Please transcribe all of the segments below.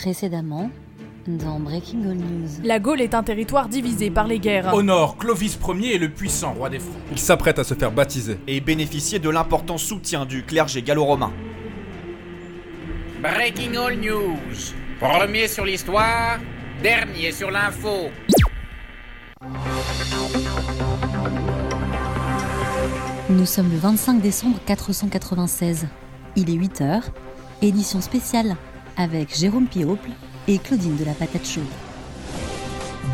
Précédemment, dans Breaking All News. La Gaule est un territoire divisé par les guerres. Au nord, Clovis Ier est le puissant roi des Francs. Il s'apprête à se faire baptiser. Et bénéficier de l'important soutien du clergé gallo-romain. Breaking All News. Premier sur l'histoire, dernier sur l'info. Nous sommes le 25 décembre 496. Il est 8h, édition spéciale avec Jérôme Piople et Claudine de la Patate Chaude.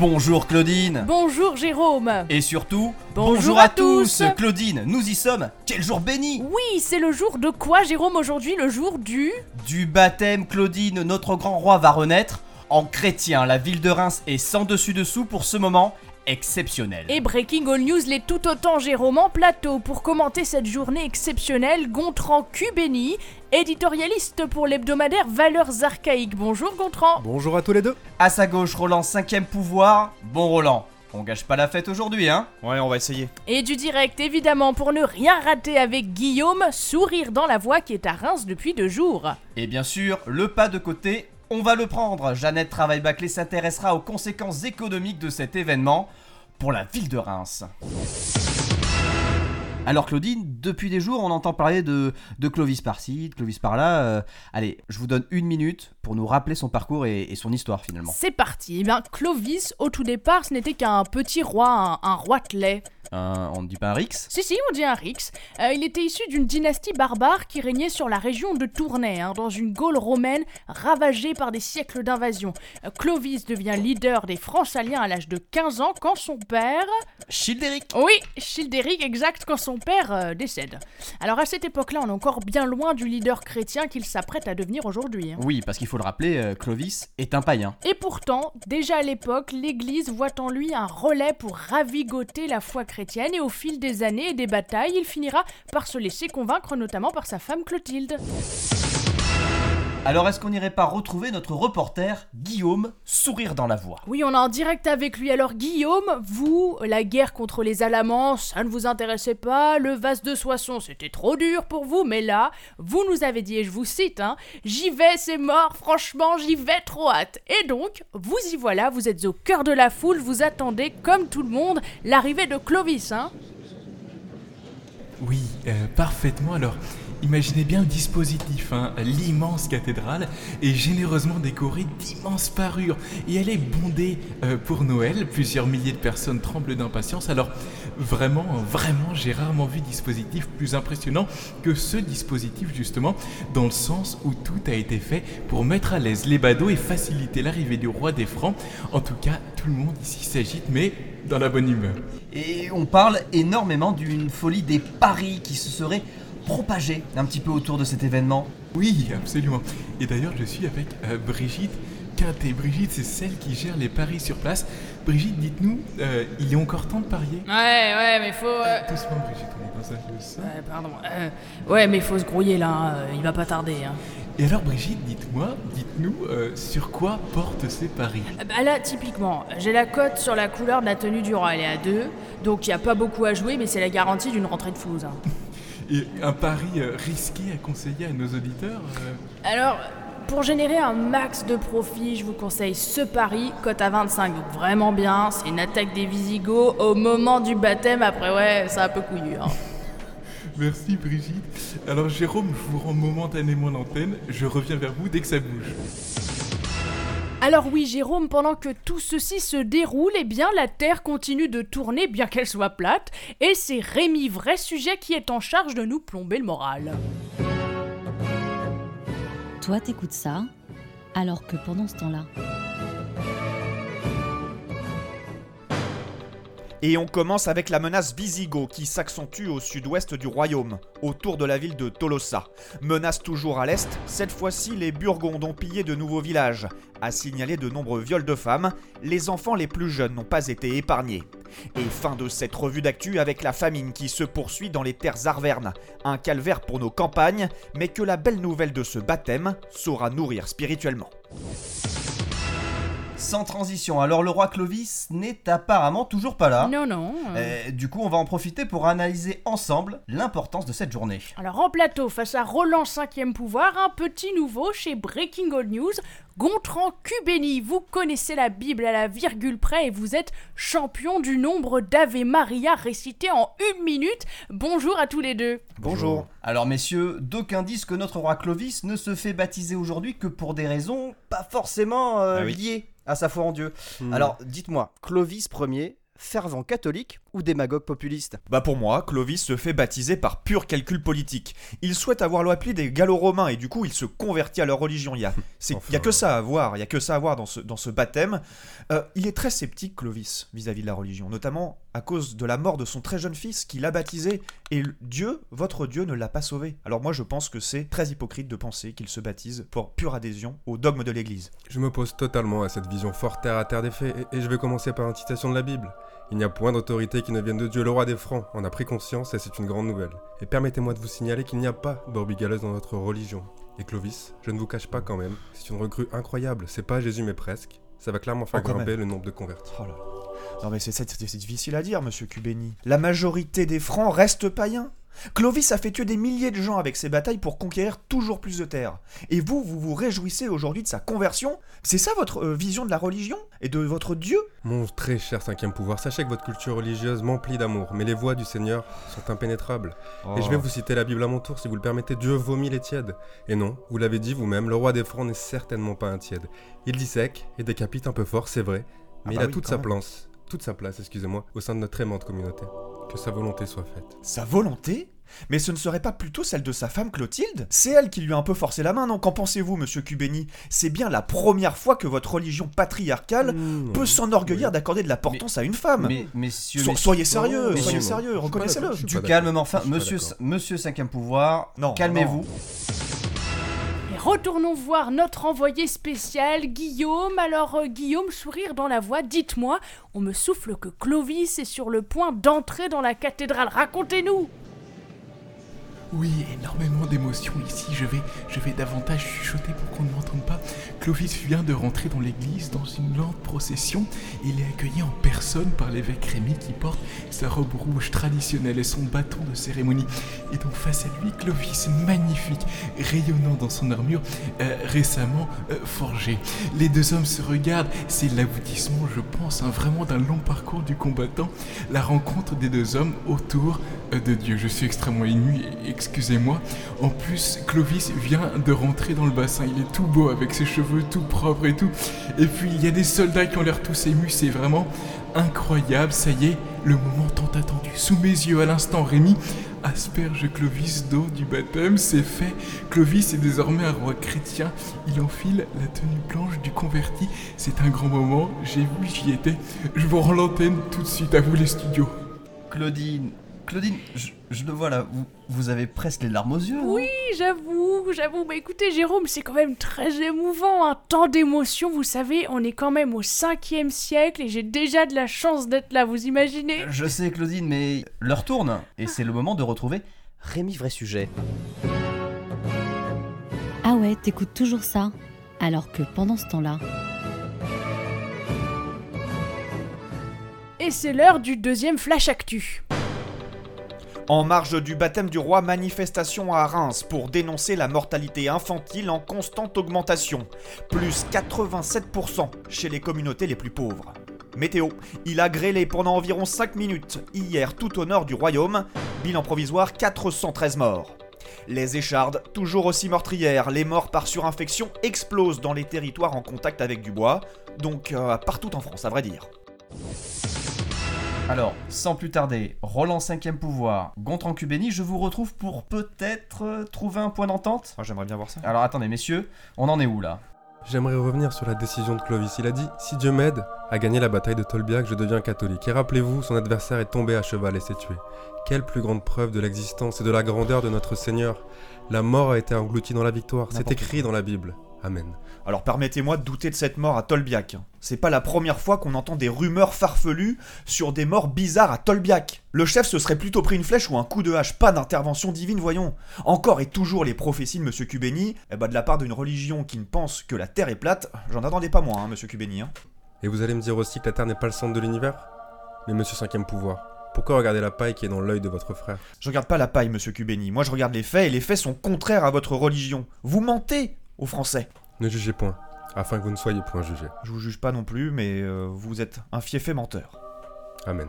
Bonjour Claudine. Bonjour Jérôme. Et surtout, Bonjour à tous. Claudine, nous y sommes. Quel jour béni. Oui, c'est le jour de quoi Jérôme aujourd'hui Le jour du... Du baptême Claudine, notre grand roi va renaître. En chrétien, la ville de Reims est sans dessus-dessous pour ce moment exceptionnel. Et Breaking All News l'est tout autant Jérôme en plateau pour commenter cette journée exceptionnelle. Gontran Cubeni, éditorialiste pour l'hebdomadaire Valeurs Archaïques. Bonjour Gontran. Bonjour à tous les deux. À sa gauche, Roland, cinquième pouvoir. Bon Roland, on gâche pas la fête aujourd'hui, hein? Ouais, on va essayer. Et du direct évidemment pour ne rien rater avec Guillaume, sourire dans la voix qui est à Reims depuis deux jours. Et bien sûr, le pas de côté, on va le prendre. Jeannette Travail-Baclé s'intéressera aux conséquences économiques de cet événement pour la ville de Reims. Alors Claudine, depuis des jours, on entend parler de, Clovis par-ci, de Clovis par-là. Euh, allez, je vous donne une minute pour nous rappeler son parcours et, et son histoire finalement. C'est parti. Eh bien, Clovis, au tout départ, ce n'était qu'un petit roi, un, un roitelet. Un- on ne dit pas un Rix Si, si, on dit un Rix. Euh, il était issu d'une dynastie barbare qui régnait sur la région de Tournai, hein, dans une Gaule romaine ravagée par des siècles d'invasion. Euh, Clovis devient leader des Francs-Saliens à l'âge de 15 ans quand son père... Childéric Oui, Childéric, exact, quand son père euh, décède. Alors à cette époque-là, on est encore bien loin du leader chrétien qu'il s'apprête à devenir aujourd'hui. hein. Oui, parce qu'il faut le rappeler, Clovis est un païen. Et pourtant, déjà à l'époque, l'Église voit en lui un relais pour ravigoter la foi chrétienne et au fil des années et des batailles, il finira par se laisser convaincre notamment par sa femme Clotilde. Alors est-ce qu'on n'irait pas retrouver notre reporter Guillaume, sourire dans la voix? Oui, on est en direct avec lui. Alors Guillaume, vous, la guerre contre les Alamans, ça ne vous intéressait pas, le vase de Soissons, c'était trop dur pour vous, mais là, vous nous avez dit, et je vous cite, hein, j'y vais, c'est mort, franchement, j'y vais trop hâte. Et donc, vous y voilà, vous êtes au cœur de la foule, vous attendez, comme tout le monde, l'arrivée de Clovis, hein? Oui, euh, parfaitement. Alors, imaginez bien le dispositif. hein. L'immense cathédrale est généreusement décorée d'immenses parures. Et elle est bondée euh, pour Noël. Plusieurs milliers de personnes tremblent d'impatience. Alors, vraiment, vraiment, j'ai rarement vu dispositif plus impressionnant que ce dispositif, justement, dans le sens où tout a été fait pour mettre à l'aise les badauds et faciliter l'arrivée du roi des Francs. En tout cas, tout le monde ici s'agite, mais dans la bonne humeur. Et on parle énormément d'une folie des paris qui se serait propagée un petit peu autour de cet événement. Oui, absolument. Et d'ailleurs, je suis avec euh, Brigitte Quintet. Brigitte, c'est celle qui gère les paris sur place. Brigitte, dites-nous, euh, il est encore temps de parier? Ouais, ouais, mais faut... Doucement, Brigitte, on est dans un lieu sain. pardon. ouais, mais faut se grouiller là, hein, il va pas tarder. Hein. Et alors, Brigitte, dites-moi, dites-nous, euh, sur quoi portent ces paris? Bah là, typiquement, j'ai la cote sur la couleur de la tenue du roi, elle est à 2, donc il n'y a pas beaucoup à jouer, mais c'est la garantie d'une rentrée de flouze. hein. Et un pari euh, risqué à conseiller à nos auditeurs euh, Alors, pour générer un max de profit, je vous conseille ce pari, cote à 25, donc vraiment bien, c'est une attaque des Visigoths au moment du baptême, après ouais, c'est un peu couillu. hein. Merci, Brigitte. Alors, Jérôme, je vous rends momentanément l'antenne. Je reviens vers vous dès que ça bouge. Alors oui, Jérôme, pendant que tout ceci se déroule, eh bien la Terre continue de tourner, bien qu'elle soit plate, et c'est Rémi, vrai sujet, qui est en charge de nous plomber le moral. Toi, t'écoutes ça, alors que pendant ce temps-là, Et on commence avec la menace Visigoth qui s'accentue au sud-ouest du royaume, autour de la ville de Tolosa. Menace toujours à l'est, cette fois-ci les Burgondes ont pillé de nouveaux villages. A signalé de nombreux viols de femmes, les enfants les plus jeunes n'ont pas été épargnés. Et fin de cette revue d'actu avec la famine qui se poursuit dans les terres arvernes. Un calvaire pour nos campagnes, mais que la belle nouvelle de ce baptême saura nourrir spirituellement. Sans transition, alors le roi Clovis n'est apparemment toujours pas là. Non, non. Euh, du coup, on va en profiter pour analyser ensemble l'importance de cette journée. Alors en plateau, face à Roland 5e pouvoir, un petit nouveau chez Breaking All News, Gontran Cubeni, vous connaissez la Bible à la virgule près et vous êtes champion du nombre d'Ave Maria récités en une minute. Bonjour à tous les deux. Bonjour. Alors messieurs, d'aucuns disent que notre roi Clovis ne se fait baptiser aujourd'hui que pour des raisons pas forcément euh, Ah oui. liées à sa foi en Dieu. Hmm. Alors dites-moi, Clovis Ier, fervent catholique ou démagogue populiste Bah pour moi, Clovis se fait baptiser par pur calcul politique. Il souhaite avoir l'appui des Gallo-Romains et du coup il se convertit à leur religion. Il y a, c'est- il y a que ça à voir, il y a que ça à voir dans ce, dans ce baptême. Euh, il est très sceptique Clovis vis-à-vis de la religion, notamment à cause de la mort de son très jeune fils qu'il a baptisé et Dieu, votre Dieu, ne l'a pas sauvé. Alors moi je pense que c'est très hypocrite de penser qu'il se baptise pour pure adhésion au dogme de l'Église. Je m'oppose totalement à cette vision fort terre à terre des faits, et, et je vais commencer par une citation de la Bible. Il n'y a point d'autorité qui ne vienne de Dieu, le roi des Francs en a pris conscience et c'est une grande nouvelle. Et permettez-moi de vous signaler qu'il n'y a pas brebis galeuse dans notre religion. Et Clovis, je ne vous cache pas quand même, c'est une recrue incroyable, c'est pas Jésus mais presque. Ça va clairement faire Oh, quand grimper même. le nombre de convertis. Oh là là. Non mais c'est difficile à dire, monsieur Cubeni. La majorité des Francs restent païens. Clovis a fait tuer des milliers de gens avec ses batailles pour conquérir toujours plus de terres. Et vous, vous vous réjouissez aujourd'hui de sa conversion C'est ça votre euh, vision de la religion Et de votre Dieu? Mon très cher cinquième pouvoir, sachez que votre culture religieuse m'emplit d'amour, mais les voies du Seigneur sont impénétrables. Et je vais vous citer la Bible à mon tour, si vous le permettez, Dieu vomit les tièdes. Et non, vous l'avez dit vous-même, le roi des Francs n'est certainement pas un tiède. Il dissèque et décapite un peu fort, c'est vrai, mais Ah il bah a oui, toute sa même. place, toute sa place, excusez-moi, au sein de notre aimante communauté. Que sa volonté soit faite. Sa volonté? Mais ce ne serait pas plutôt celle de sa femme Clotilde? C'est elle qui lui a un peu forcé la main, non? Qu'en pensez-vous, monsieur Cubeni C'est bien la première fois que votre religion patriarcale Mmh, peut oui. s'enorgueillir d'accorder de l'importance à une femme. Mais messieurs, So- messieurs- soyez sérieux, soyez sérieux, reconnaissez-le. du calme, mais enfin, monsieur, monsieur cinquième pouvoir, Non, calmez-vous. Et retournons voir notre envoyé spécial, Guillaume. Alors, euh, Guillaume, sourire dans la voix, dites-moi, on me souffle que Clovis est sur le point d'entrer dans la cathédrale. Racontez-nous Oui, énormément d'émotions ici. Je vais, je vais davantage chuchoter pour qu'on ne m'entende pas. Clovis vient de rentrer dans l'église dans une lente procession. Il est accueilli en personne par l'évêque Rémy qui porte sa robe rouge traditionnelle et son bâton de cérémonie. Et donc face à lui, Clovis, magnifique, rayonnant dans son armure, euh, récemment euh, forgée. Les deux hommes se regardent. C'est l'aboutissement, je pense, hein, vraiment d'un long parcours du combattant. La rencontre des deux hommes autour euh, de Dieu. Je suis extrêmement ému, excusez-moi. En plus, Clovis vient de rentrer dans le bassin. Il est tout beau avec ses cheveux tout propres et tout. Et puis, il y a des soldats qui ont l'air tous émus. C'est vraiment incroyable. Ça y est, le moment tant attendu. Sous mes yeux, à l'instant, Rémi asperge Clovis d'eau du baptême. C'est fait. Clovis est désormais un roi chrétien. Il enfile la tenue blanche du converti. C'est un grand moment. J'ai vu, j'y étais. Je vous rends l'antenne tout de suite. À vous, les studios. Claudine, Claudine, je, je le vois là, vous, vous avez presque les larmes aux yeux. hein Oui, j'avoue, j'avoue. Mais écoutez, Jérôme, c'est quand même très émouvant. Un tant d'émotions, vous savez, on est quand même au 5e siècle et j'ai déjà de la chance d'être là, vous imaginez Je sais Claudine, mais l'heure tourne et c'est le moment de retrouver Rémi Vrai Sujet. Ah ouais, t'écoutes toujours ça? Alors que pendant ce temps-là, Et c'est l'heure du deuxième flash actu. En marge du baptême du roi, manifestation à Reims pour dénoncer la mortalité infantile en constante augmentation. Plus 87% chez les communautés les plus pauvres. Météo, il a grêlé pendant environ 5 minutes hier tout au nord du royaume. Bilan provisoire 413 morts. Les échardes, toujours aussi meurtrières, les morts par surinfection explosent dans les territoires en contact avec du bois, donc euh, partout en France à vrai dire. Alors, sans plus tarder, Roland 5ème pouvoir, Gontran Cubeni, je vous retrouve pour peut-être euh, trouver un point d'entente Moi j'aimerais bien voir ça. Alors attendez messieurs, on en est où là? J'aimerais revenir sur la décision de Clovis. Il a dit Si Dieu m'aide à gagner la bataille de Tolbiac, je deviens catholique. Et rappelez-vous, son adversaire est tombé à cheval et s'est tué. Quelle plus grande preuve de l'existence et de la grandeur de notre Seigneur La mort a été engloutie dans la victoire. C'est écrit dans la Bible. Amen. Alors permettez-moi de douter de cette mort à Tolbiac. C'est pas la première fois qu'on entend des rumeurs farfelues sur des morts bizarres à Tolbiac. Le chef se serait plutôt pris une flèche ou un coup de hache, pas d'intervention divine, voyons. Encore et toujours les prophéties de Monsieur Cubeni, eh ben de la part d'une religion qui ne pense que la Terre est plate, j'en attendais pas moins, hein, Monsieur Cubeni. Hein. Et vous allez me dire aussi que la Terre n'est pas le centre de l'univers? Mais monsieur cinquième pouvoir, pourquoi regarder la paille qui est dans l'œil de votre frère? Je regarde pas la paille, Monsieur Cubeni. Moi je regarde les faits et les faits sont contraires à votre religion. Vous mentez aux Français. Ne jugez point. afin que vous ne soyez point jugés. Je vous juge pas non plus, mais euh, vous êtes un fiefé menteur. Amen.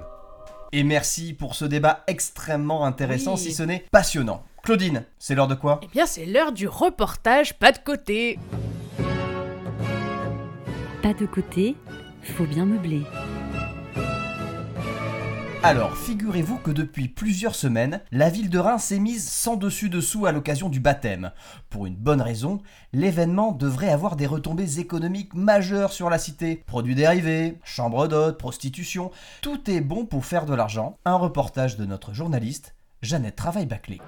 Et merci pour ce débat extrêmement intéressant, Oui. si ce n'est passionnant. Claudine, c'est l'heure de quoi? Eh bien, c'est l'heure du reportage pas de côté. Pas de côté, faut bien meubler. Alors, figurez-vous que depuis plusieurs semaines, la ville de Reims s'est mise sans dessus dessous à l'occasion du baptême. Pour une bonne raison, l'événement devrait avoir des retombées économiques majeures sur la cité. Produits dérivés, chambres d'hôtes, prostitution, tout est bon pour faire de l'argent. Un reportage de notre journaliste, Jeannette Travail-Baclé.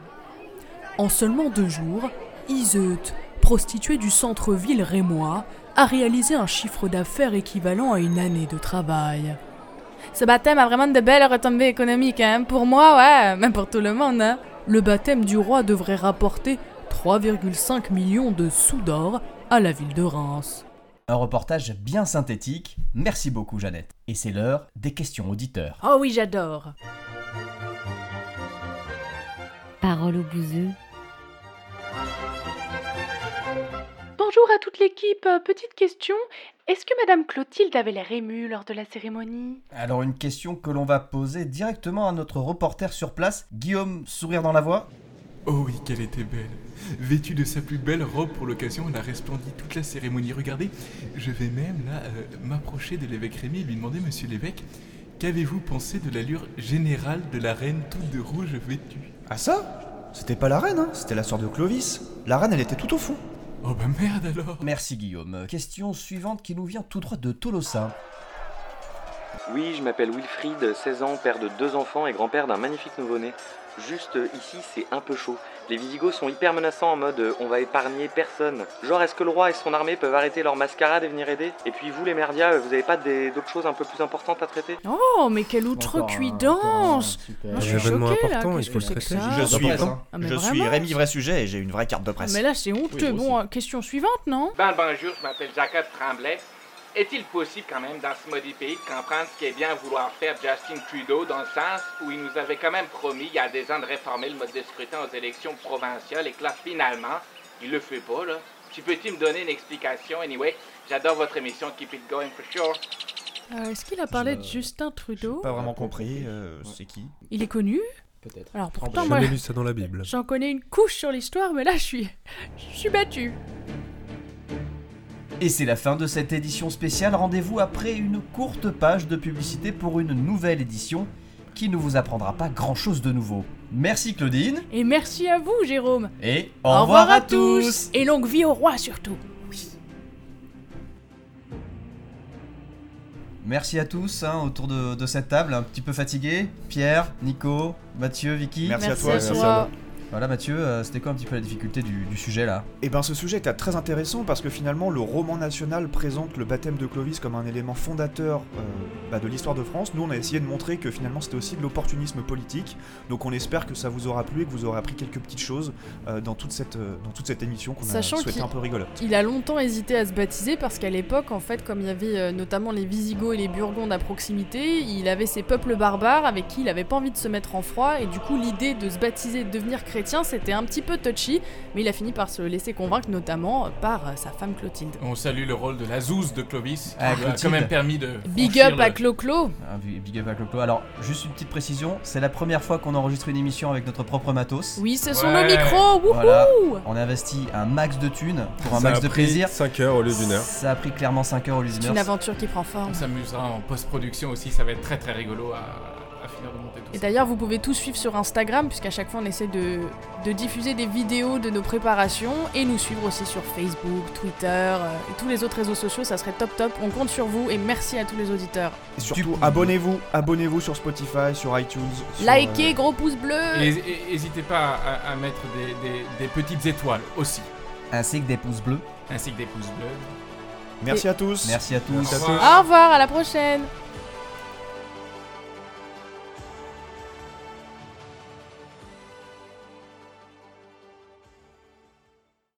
En seulement deux jours, Iseut, prostituée du centre-ville rémois, a réalisé un chiffre d'affaires équivalent à une année de travail. Ce baptême a vraiment de belles retombées économiques, hein. Pour moi, ouais, même pour tout le monde, hein. Le baptême du roi devrait rapporter 3,5 millions de sous d'or à la ville de Reims. Un reportage bien synthétique. Merci beaucoup, Jeannette. Et c'est l'heure des questions auditeurs. Oh oui, j'adore. Parole au bouseux. Bonjour à toute l'équipe. Euh, Petite question. Est-ce que Madame Clotilde avait l'air émue lors de la cérémonie? Alors une question que l'on va poser directement à notre reporter sur place, Guillaume Sourire dans la voix. Oh oui, qu'elle était belle. Vêtue de sa plus belle robe pour l'occasion, elle a resplendi toute la cérémonie. Regardez, je vais même là euh, m'approcher de l'évêque Rémy et lui demander, monsieur l'évêque, qu'avez-vous pensé de l'allure générale de la reine toute de rouge vêtue? Ah ça? C'était pas la reine, hein C'était la sœur de Clovis. La reine, elle était tout au fond. Oh bah merde alors Merci Guillaume. Question suivante qui nous vient tout droit de Tolosa. Oui, je m'appelle Wilfried, 16 ans, père de deux enfants et grand-père d'un magnifique nouveau-né. Juste euh, ici, c'est un peu chaud. Les Visigoths sont hyper menaçants en mode euh, on va épargner personne. Genre, est-ce que le roi et son armée peuvent arrêter leur mascarade et venir aider? Et puis vous, les merdias, euh, vous avez pas d'autres choses un peu plus importantes à traiter? Oh, mais quelle outrecuidance Moi, je suis événement choquée, là. important, il Qu'est-ce faut que le c'est que traiter. ça Je suis, Ah, mais je suis vraiment Rémi Vrai Sujet et j'ai une vraie carte de Ah, presse. mais là, c'est honteux. bon, question suivante, non? Ben bonjour, je m'appelle Jacob Tremblay. Est-il possible quand même dans ce maudit pays de comprendre ce qu'est bien vouloir faire Justin Trudeau dans le sens où il nous avait quand même promis il y a des ans de réformer le mode de scrutin aux élections provinciales et que là finalement, il le fait pas là? Tu peux-tu me donner une explication? Anyway? J'adore votre émission Keep It Going for sure. Euh, Est-ce qu'il a parlé de Justin Trudeau? Pas vraiment compris, euh, c'est qui? Il est connu? Peut-être. Alors J'ai pourtant, moi, jamais lu ça dans la Bible. j'en connais une couche sur l'histoire, mais là, je suis, je suis battue. Et c'est la fin de cette édition spéciale. Rendez-vous après une courte page de publicité pour une nouvelle édition qui ne vous apprendra pas grand-chose de nouveau. Merci Claudine Et merci à vous, Jérôme. et au, revoir, à tous Et longue vie au roi surtout. Merci à tous hein, autour de, de cette table, un petit peu fatigué. Pierre, Nico, Mathieu, Vicky. Merci à Merci toi, à merci toi. Voilà Mathieu, euh, c'était quoi un petit peu la difficulté du, du sujet là? Eh ben ce sujet était très intéressant parce que finalement le roman national présente le baptême de Clovis comme un élément fondateur euh, bah, de l'histoire de France. Nous on a essayé de montrer que finalement c'était aussi de l'opportunisme politique. Donc on espère que ça vous aura plu et que vous aurez appris quelques petites choses euh, dans, toute cette, euh, dans toute cette émission qu'on a Sachant souhaité un peu rigolote. Il a longtemps hésité à se baptiser parce qu'à l'époque, en fait, comme il y avait euh, notamment les Visigoths et les Burgondes à proximité, il avait ces peuples barbares avec qui il avait pas envie de se mettre en froid et du coup l'idée de se baptiser et de devenir chrétien c'était un petit peu touchy, mais il a fini par se laisser convaincre notamment par sa femme Clotilde. On salue le rôle de la zouze de Clovis, Ah, qui a quand même permis de. Big up à Clo-Clo Ah, big up à Clo-Clo. Alors, juste une petite précision, c'est la première fois qu'on enregistre une émission avec notre propre matos. Oui, ce sont Ouais. nos micros Wouhou Voilà. On a investi un max de thunes pour un Ça max a de pris plaisir. 5 heures au lieu d'une heure. Ça a pris clairement 5 heures au lieu d'une C'est heure. une aventure qui prend forme. On s'amusera en post-production aussi, ça va être très très rigolo à finir de monter tout Et ça. d'ailleurs, vous pouvez tout suivre sur Instagram, puisqu'à chaque fois on essaie de, de diffuser des vidéos de nos préparations et nous suivre aussi sur Facebook, Twitter euh, et tous les autres réseaux sociaux. Ça serait top top. On compte sur vous et merci à tous les auditeurs. Et surtout Du- abonnez-vous, abonnez-vous sur Spotify, sur iTunes. sur, Likez, euh, gros pouce bleu Et n'hésitez pas à, à mettre des, des- des petites étoiles aussi, Ainsi que des pouces bleus. ainsi que des pouces bleus. Merci à tous. Merci à tous. Au revoir. Au revoir, à la prochaine